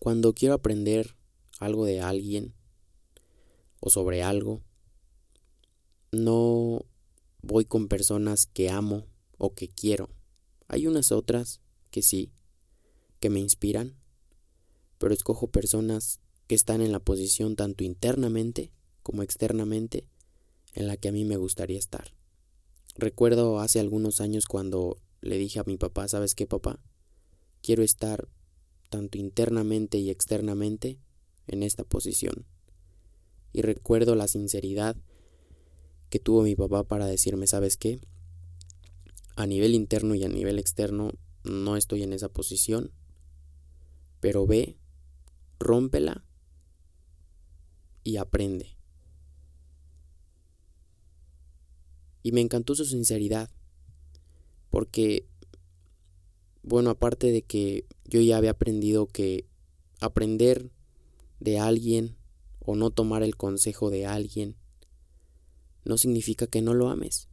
Cuando quiero aprender algo de alguien o sobre algo, no voy con personas que amo o que quiero. Hay unas otras que sí, que me inspiran, pero escojo personas que están en la posición tanto internamente como externamente en la que a mí me gustaría estar. Recuerdo hace algunos años cuando le dije a mi papá, ¿sabes qué papá? Quiero estar tanto internamente y externamente en esta posición. Y recuerdo la sinceridad que tuvo mi papá para decirme, ¿sabes qué? A nivel interno y a nivel externo no estoy en esa posición, pero ve, rómpela y aprende. Y me encantó su sinceridad, porque, bueno, aparte de que yo ya había aprendido que aprender de alguien o no tomar el consejo de alguien no significa que no lo ames.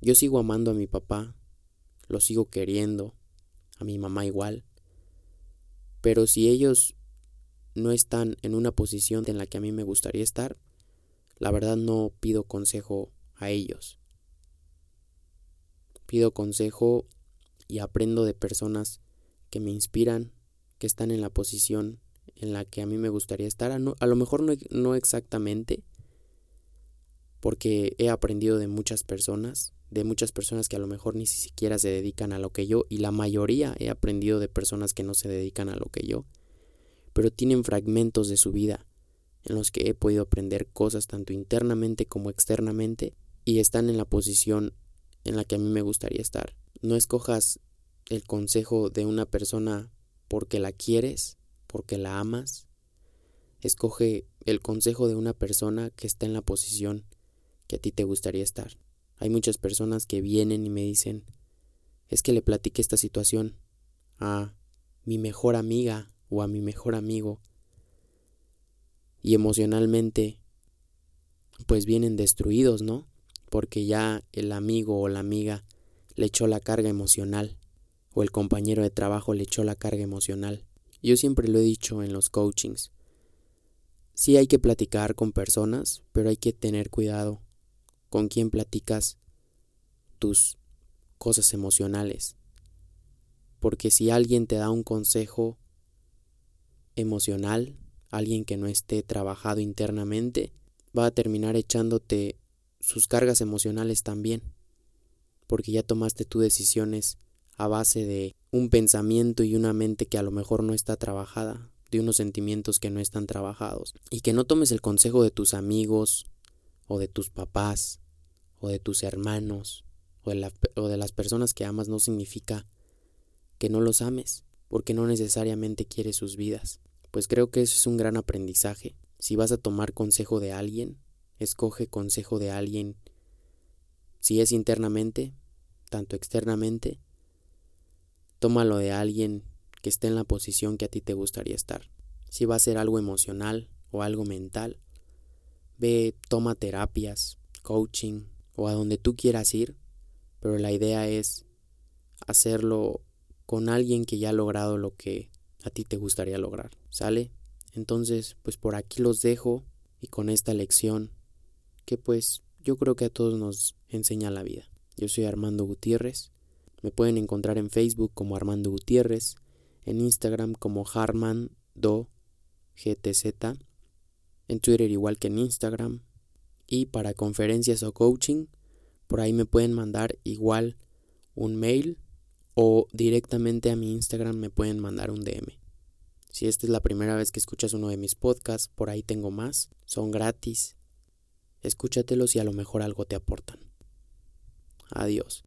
Yo sigo amando a mi papá, lo sigo queriendo, a mi mamá igual, pero si ellos no están en una posición en la que a mí me gustaría estar, la verdad no pido consejo a ellos. Pido consejo y aprendo de personas que me inspiran, que están en la posición en la que a mí me gustaría estar. A, lo mejor no, no exactamente, porque he aprendido de muchas personas, de muchas personas que a lo mejor ni siquiera se dedican a lo que yo, y la mayoría he aprendido de personas que no se dedican a lo que yo, pero tienen fragmentos de su vida en los que he podido aprender cosas tanto internamente como externamente y están en la posición en la que a mí me gustaría estar. No escojas el consejo de una persona porque la quieres, porque la amas. Escoge el consejo de una persona que está en la posición que a ti te gustaría estar. Hay muchas personas que vienen y me dicen, es que le platiqué esta situación a mi mejor amiga o a mi mejor amigo y emocionalmente pues vienen destruidos, ¿no? Porque ya el amigo o la amiga le echó la carga emocional o el compañero de trabajo le echó la carga emocional. Yo siempre lo he dicho en los coachings. Sí hay que platicar con personas, pero hay que tener cuidado con quién platicas tus cosas emocionales. Porque si alguien te da un consejo emocional, alguien que no esté trabajado internamente, va a terminar echándote sus cargas emocionales también, porque ya tomaste tus decisiones a base de un pensamiento y una mente que a lo mejor no está trabajada, de unos sentimientos que no están trabajados, y que no tomes el consejo de tus amigos o de tus papás o de tus hermanos o de, o de las personas que amas no significa que no los ames, porque no necesariamente quieres sus vidas pues creo que eso es un gran aprendizaje. Si vas a tomar consejo de alguien, escoge consejo de alguien, si es internamente, tanto externamente, tómalo de alguien que esté en la posición que a ti te gustaría estar. Si va a ser algo emocional o algo mental, ve, toma terapias, coaching o a donde tú quieras ir, pero la idea es hacerlo con alguien que ya ha logrado lo que a ti te gustaría lograr. ¿Sale? Entonces, pues por aquí los dejo y con esta lección que pues yo creo que a todos nos enseña la vida. Yo soy Armando Gutiérrez. Me pueden encontrar en Facebook como Armando Gutiérrez, en Instagram como Harmando GTZ, en Twitter igual que en Instagram. Y para conferencias o coaching, por ahí me pueden mandar igual un mail o directamente a mi Instagram me pueden mandar un DM. Si esta es la primera vez que escuchas uno de mis podcasts, por ahí tengo más, son gratis. Escúchatelos y a lo mejor algo te aportan. Adiós.